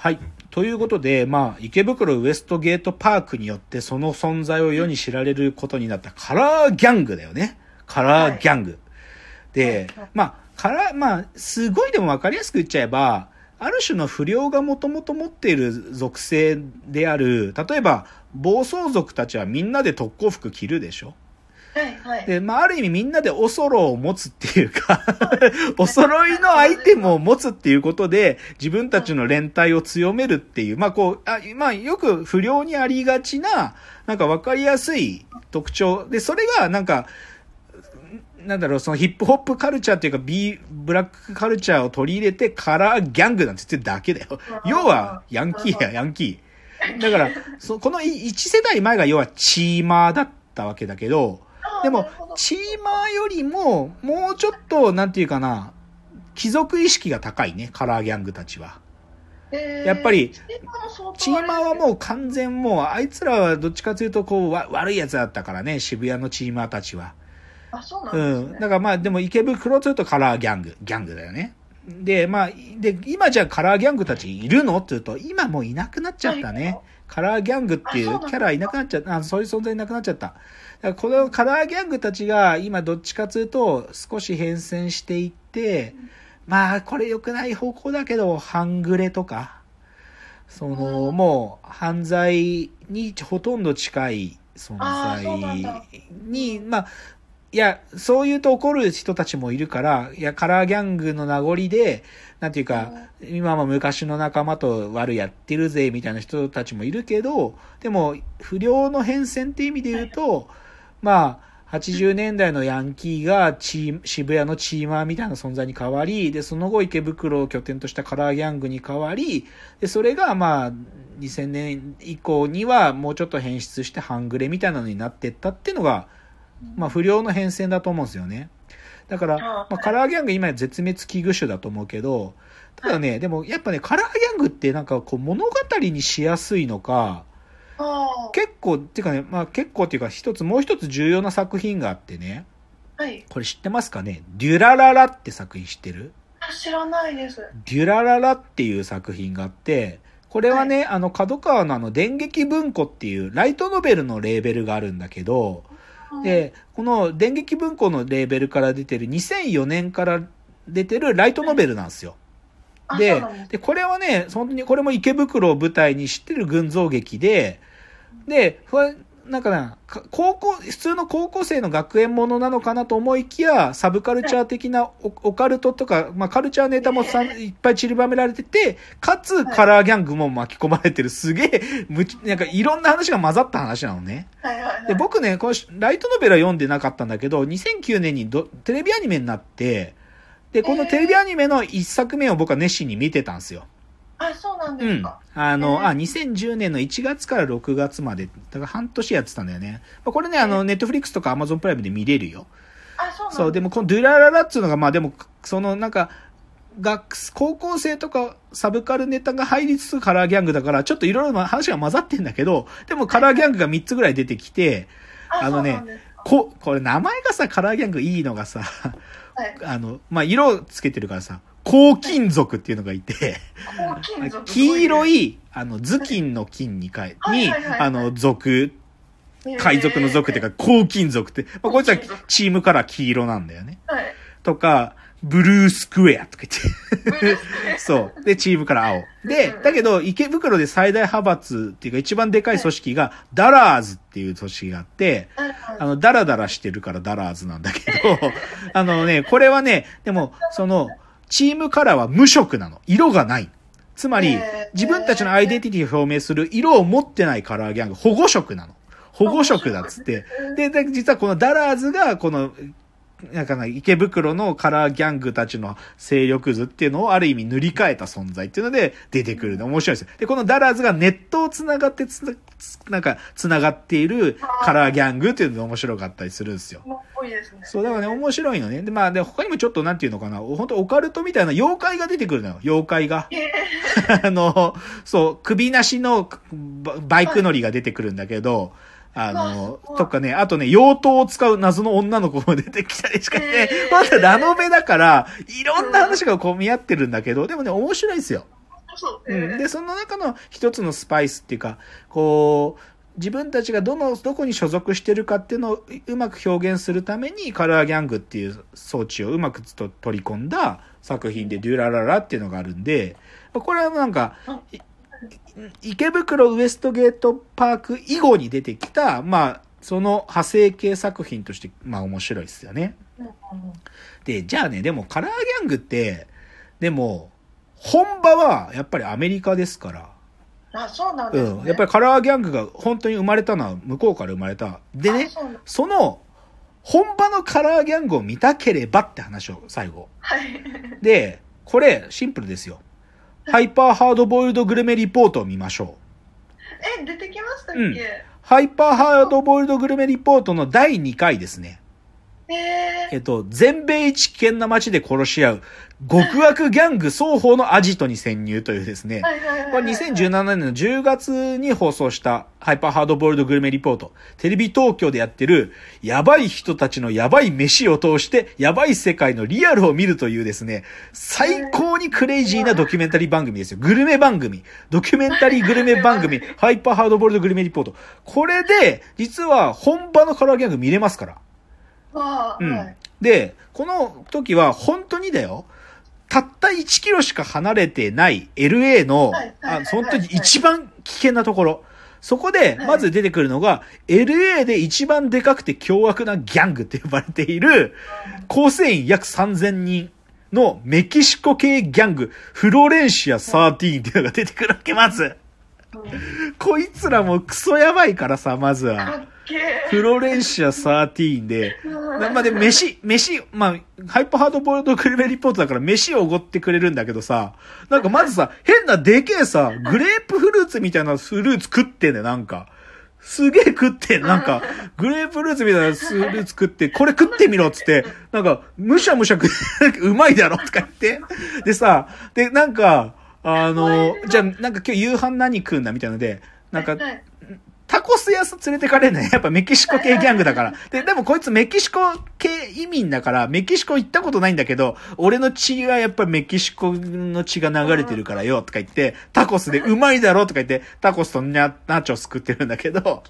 はい。ということで、まあ、池袋ウエストゲートパークによってその存在を世に知られることになったカラーギャングだよね。カラーギャング。で、まあ、カラー、まあ、すごいでもわかりやすく言っちゃえば、ある種の不良がもともと持っている属性である、例えば、暴走族たちはみんなで特攻服着るでしょはいはい。で、まあ、ある意味みんなでおそろを持つっていうかお揃いのアイテムを持つっていうことで、自分たちの連帯を強めるっていう、まあ、こう、あまあ、よく不良にありがちな、なんかわかりやすい特徴。で、それがなんか、なんだろう、そのヒップホップカルチャーっていうか、ビー、ブラックカルチャーを取り入れて、カラーギャングなんて言ってるだけだよ。要は、ヤンキーや、ヤンキー。だから、そこの1世代前が要はチーマーだったわけだけど、でもチーマーよりも、もうちょっと、なんていうかな、貴族意識が高いね、カラーギャングたちは。えーやっぱりチーマーはもう完全もう、あいつらはどっちかというと、こう、わ悪い奴だったからね、渋谷のチーマーたちは。あ、そうなうんん。ですね。だからまあ、でも池袋というとカラーギャング、ギャングだよね。で、まあ、で、今じゃあカラーギャングたちいるの？って言うと、今もういなくなっちゃったね。カラーギャングっていうキャラいなくなっちゃった。あそういう存在いなくなっちゃった。だからこのカラーギャングたちが今どっちかというと少し変遷していって、まあこれ良くない方向だけど、半グレとか、その、うんもう犯罪にほとんど近い存在に、まあ、いや、そういうと怒る人たちもいるから、いや、カラーギャングの名残で、なんていうか、今も昔の仲間と悪やってるぜ、みたいな人たちもいるけど、でも、不良の変遷って意味で言うと、まあ、80年代のヤンキーがチー渋谷のチーマーみたいな存在に変わり、で、その後池袋を拠点としたカラーギャングに変わり、で、それがまあ、2000年以降にはもうちょっと変質して半グレみたいなのになってったっていうのが、まあ、不良の変遷だと思うんですよね。だから、まあ、カラーギャング今や絶滅危惧種だと思うけど、ただね、でもやっぱね、カラーギャングってなんかこう物語にしやすいのか、あ結構、っていうかね、まあ結構っていうか一つ、もう一つ重要な作品があってね、あ、はい。これ知ってますかね？デュラララって作品知ってる？あ知らないです。デュラララっていう作品があって、これはね、あの、角川のあの、電撃文庫っていうライトノベルのレーベルがあるんだけど、で、この電撃文庫のレーベルから出てる2004年から出てるライトノベルなんですよ。あ、ででこれはね、本当にこれも池袋を舞台に知ってる群像劇で、で、なんかな、か高校、普通の高校生の学園ものなのかなと思いきや、サブカルチャー的なオオカルトとか、まあカルチャーネタもさいっぱい散りばめられてて、かつカラーギャングも巻き込まれてるすげえ、むちなんかいろんな話が混ざった話なのね。で、僕ね、このライトノベルは読んでなかったんだけど、2009年にどテレビアニメになって、で、このテレビアニメの一作目を僕は熱心に見てたんですよ。あ、そうなんですか。。あの、あ、2010年の1月から6月まで、だから半年やってたんだよね。まあこれね、あの、ネットフリックスとかアマゾンプライムで見れるよ。あ、そうそう、でもこのドゥラララっていうのが、まあでも、そのなんか、学、高校生とかサブカルネタが入りつつカラーギャングだから、ちょっといろいろな話が混ざってんだけど、でもカラーギャングが3つぐらい出てきて、あのねこ、これ名前がさ、カラーギャングいいのがさ、はい。あの、まあ、色つけてるからさ、黄金属っていうのがいて。黄色い。い、あの、頭巾の金に変え、に、あの、属、海賊の属っていうか、黄金属って、まあ、こいつはチームカラー黄色なんだよね。はい。とか、ブルースクエアとか言って。そう。で、チームから青。で、だけど、池袋で最大派閥っていうか一番でかい組織が、ダラーズっていう組織があって、あの、ダラダラしてるからダラーズなんだけど、あのね、これはね、でも、その、チームカラーは無色なの。色がない。つまり自分たちのアイデンティティを表明する色を持ってないカラーギャング、保護色なの。保護色だっつって。で、で実はこのダラーズが、この、なんかな、池袋のカラーギャングたちの勢力図っていうのをある意味塗り替えた存在っていうので出てくるの面白いですよ。で、このダラーズがネットを繋がってつな、つなんか、繋がっているカラーギャングっていうのが面白かったりするんですよ。もっぽいですね。そう、だからね、面白いのね。で、まあ、で、他にもちょっとなんていうのかな、本当オカルトみたいな妖怪が出てくるのよ。妖怪が。ええ あの、そう、首なしのババイク乗りが出てくるんだけど、あのあすご、いとかね、あとね、妖刀を使う謎の女の子も出てきたりしかねへ、ーまだラノベだから、いろんな話がこう見合ってるんだけど、でもね、面白いですよ。う。うん。で、その中の一つのスパイスっていうか、こう、自分たちがどの、どこに所属してるかっていうのをうまく表現するために、カラーギャングっていう装置をうまくと取り込んだ作品で、デュラララっていうのがあるんで、これはなんか、い池袋ウエストゲートパーク以後に出てきた、まあ、その派生系作品として、まあ面白いですよね。で、じゃあね、でもカラーギャングって、でも、本場はやっぱりアメリカですから、あ、そうなんですね。うん。やっぱりカラーギャングが本当に生まれたのは向こうから生まれた。であね、その、本場のカラーギャングを見たければって話を最後。はい。で、これ、シンプルですよ。ハイパーハードボイルドグルメリポートを見ましょう。え、出てきましたっうんけハイパーハードボイルドグルメリポートの第2回ですね。ええっと、全米一危険な街で殺し合う、極悪ギャング双方のアジトに潜入というですね。これ2017年の10月に放送したハイパーハードボイルドグルメリポート。テレビ東京でやってるやばい人たちのやばい飯を通してやばい世界のリアルを見るというですね、最高にクレイジーなドキュメンタリー番組ですよ。グルメ番組。ドキュメンタリーグルメ番組。ハイパーハードボイルドグルメリポート。これで、実は本場のカラーギャング見れますから。うんはい。で、この時は本当にだよ。たった1キロしか離れてない LA のはい、はいあ、その時一番危険なところ。そこで、はいまず出てくるのが、LA で一番でかくて凶悪なギャングって呼ばれている、構成員約3000人のメキシコ系ギャング、フロレンシア13っていうのが出てくるわけ、まず。うんこいつらもクソやばいからさ、まずは。フロレンシア13で、まあで、飯、飯、まあ、ハイパーハードボイルドグルメリポートだから飯をおごってくれるんだけどさ、なんかまずさ、変なでけえさ、グレープフルーツみたいなフルーツ食ってんだよ、なんか。すげえ食ってん、なんか、グレープフルーツみたいなフルーツ食って、これ食ってみろっつって、なんか、むしゃむしゃ食って、うまいだろとか言って。でさ、で、なんか、あの、じゃあ、なんか今日夕飯何食うんだみたいなので、なんか、はいタコス屋さん連れてかれるね。やっぱメキシコ系ギャングだから。で、でもこいつメキシコ系移民だから、メキシコ行ったことないんだけど、俺の血がやっぱりメキシコの血が流れてるからよ、とか言って、タコスでうまいだろとか言って、タコスとナナチョス食ってるんだけど、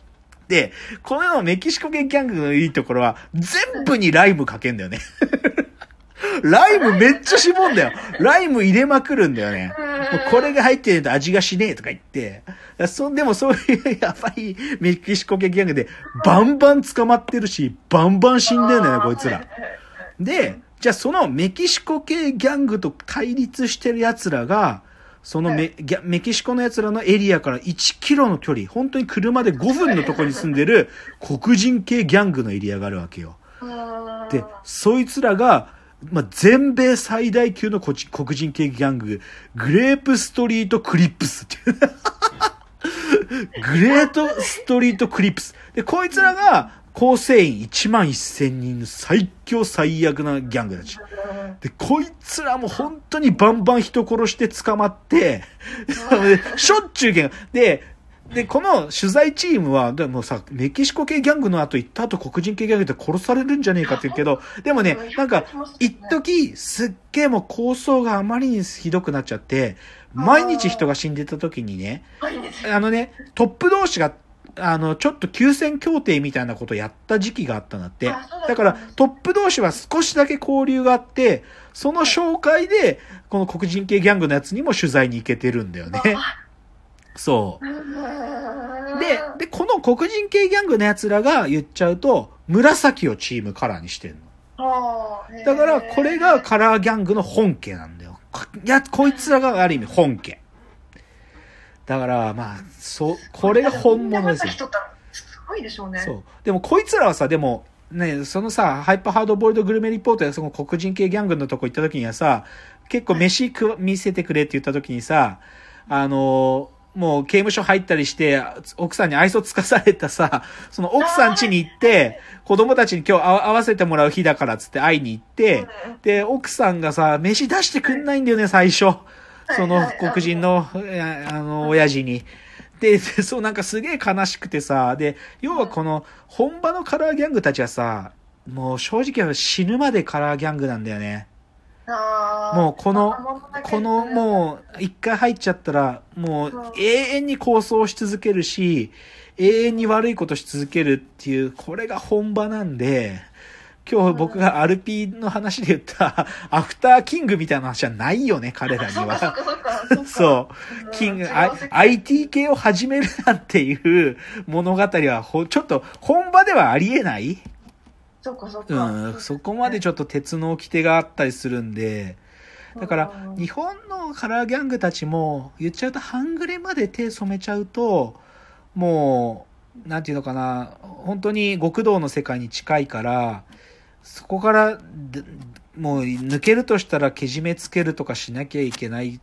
で、このメキシコ系ギャングのいいところは、全部にライムかけんだよね。ライムめっちゃ絞んだよ。ライム入れまくるんだよね。これが入ってないと味がしねえとか言って。そんでもそういうやばいメキシコ系ギャングでバンバン捕まってるし、バンバン死んでんだよね、こいつらで、じゃあそのメキシコ系ギャングと対立してる奴らが、そのメ,、メキシコの奴らのエリアから1キロの距離、本当に車で5分のとこに住んでる黒人系ギャングのエリアがあるわけよ。うんで、そいつらが、まあ、全米最大級のこち黒人系ギャング、グレープストリートクリップスっていう。グレープストリートクリップス。で、こいつらが構成員1万1000人の最強最悪なギャングたち。で、こいつらも本当にバンバン人殺して捕まって、でしょっちゅうけん。で、で、この取材チームは、でもさ、メキシコ系ギャングの後行った後黒人系ギャングって殺されるんじゃねえかって言うけど、でもね、なんか、一時すっげえもう構想があまりにひどくなっちゃって、毎日人が死んでた時にね、あのね、トップ同士が、あの、ちょっと休戦協定みたいなことをやった時期があったんだって。だから、トップ同士は少しだけ交流があって、その紹介で、この黒人系ギャングのやつにも取材に行けてるんだよね。そう。で、で、この黒人系ギャングのやつらが言っちゃうと、紫をチームカラーにしてんの。だから、これがカラーギャングの本家なんだよ。こいや、こいつらがある意味本家。だから、まあ、そう、これが本物ですよ。すごいでしょうね。そう。でも、こいつらはさ、でも、ね、そのさ、ハイパーハードボイルドグルメリポートやその黒人系ギャングのとこ行った時にはさ、結構飯食わ見せてくれって言った時にさ、あのーもう刑務所入ったりして、奥さんに愛想つかされたさ、その奥さん家に行って、子供たちに今日会わせてもらう日だからっつって会いに行って、で、奥さんがさ、飯出してくんないんだよね、最初。その黒人の、えあの、親父に。で、でそうなんかすげえ悲しくてさ、で、要はこの、本場のカラーギャングたちはさ、もう正直死ぬまでカラーギャングなんだよね。もうこのこのもう一回入っちゃったらもう永遠に構想し続けるし永遠に悪いことし続けるっていうこれが本場なんで今日僕が RP の話で言ったアフターキングみたいな話はないよね彼らには。かそう。うんキング、IT 系を始めるなんていう物語はほ、ちょっと本場ではありえないそっかそっか。うん、そこまでちょっと鉄の掟があったりするんで、だからうん。日本のカラーギャングたちも言っちゃうと半グレまで手染めちゃうともうなんていうのかな本当に極道の世界に近いからそこからでもう抜けるとしたらけじめつけるとかしなきゃいけない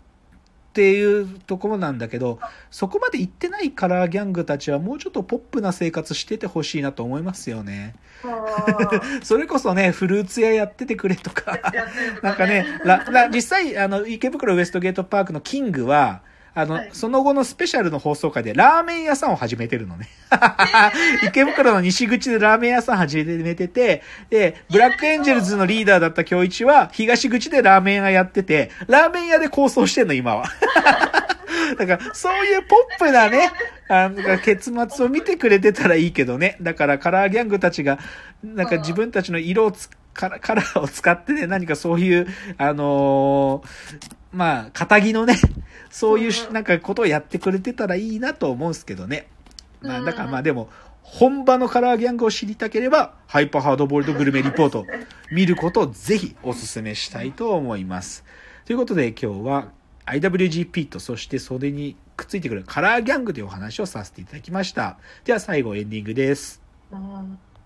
っていうところなんだけどそこまで行ってないカラーギャングたちはもうちょっとポップな生活しててほしいなと思いますよね。うん それこそねフルーツ屋やっててくれとか。なんかね、実際、あの、池袋ウエストゲートパークのキングは、あの、はいその後のスペシャルの放送回でラーメン屋さんを始めてるのね。池袋の西口でラーメン屋さん始めてて、で、ブラックエンジェルズのリーダーだった京一は東口でラーメン屋やってて、ラーメン屋で構想してんの、今は。だから、そういうポップなね、あの、結末を見てくれてたらいいけどね。だから、カラーギャングたちが、なんか自分たちの色をつ、カラカラーを使ってね、何かそういう、あのーまあ、仇のね、そういうなんかことをやってくれてたらいいなと思うんですけどね。まあ、うんだからまあでも、本場のカラーギャングを知りたければ、ハイパーハードボイルドグルメリポート見ることをぜひお勧めしたいと思います。ということで今日は IWGP とそして袖にくっついてくるカラーギャングというお話をさせていただきました。では最後エンディングです。うん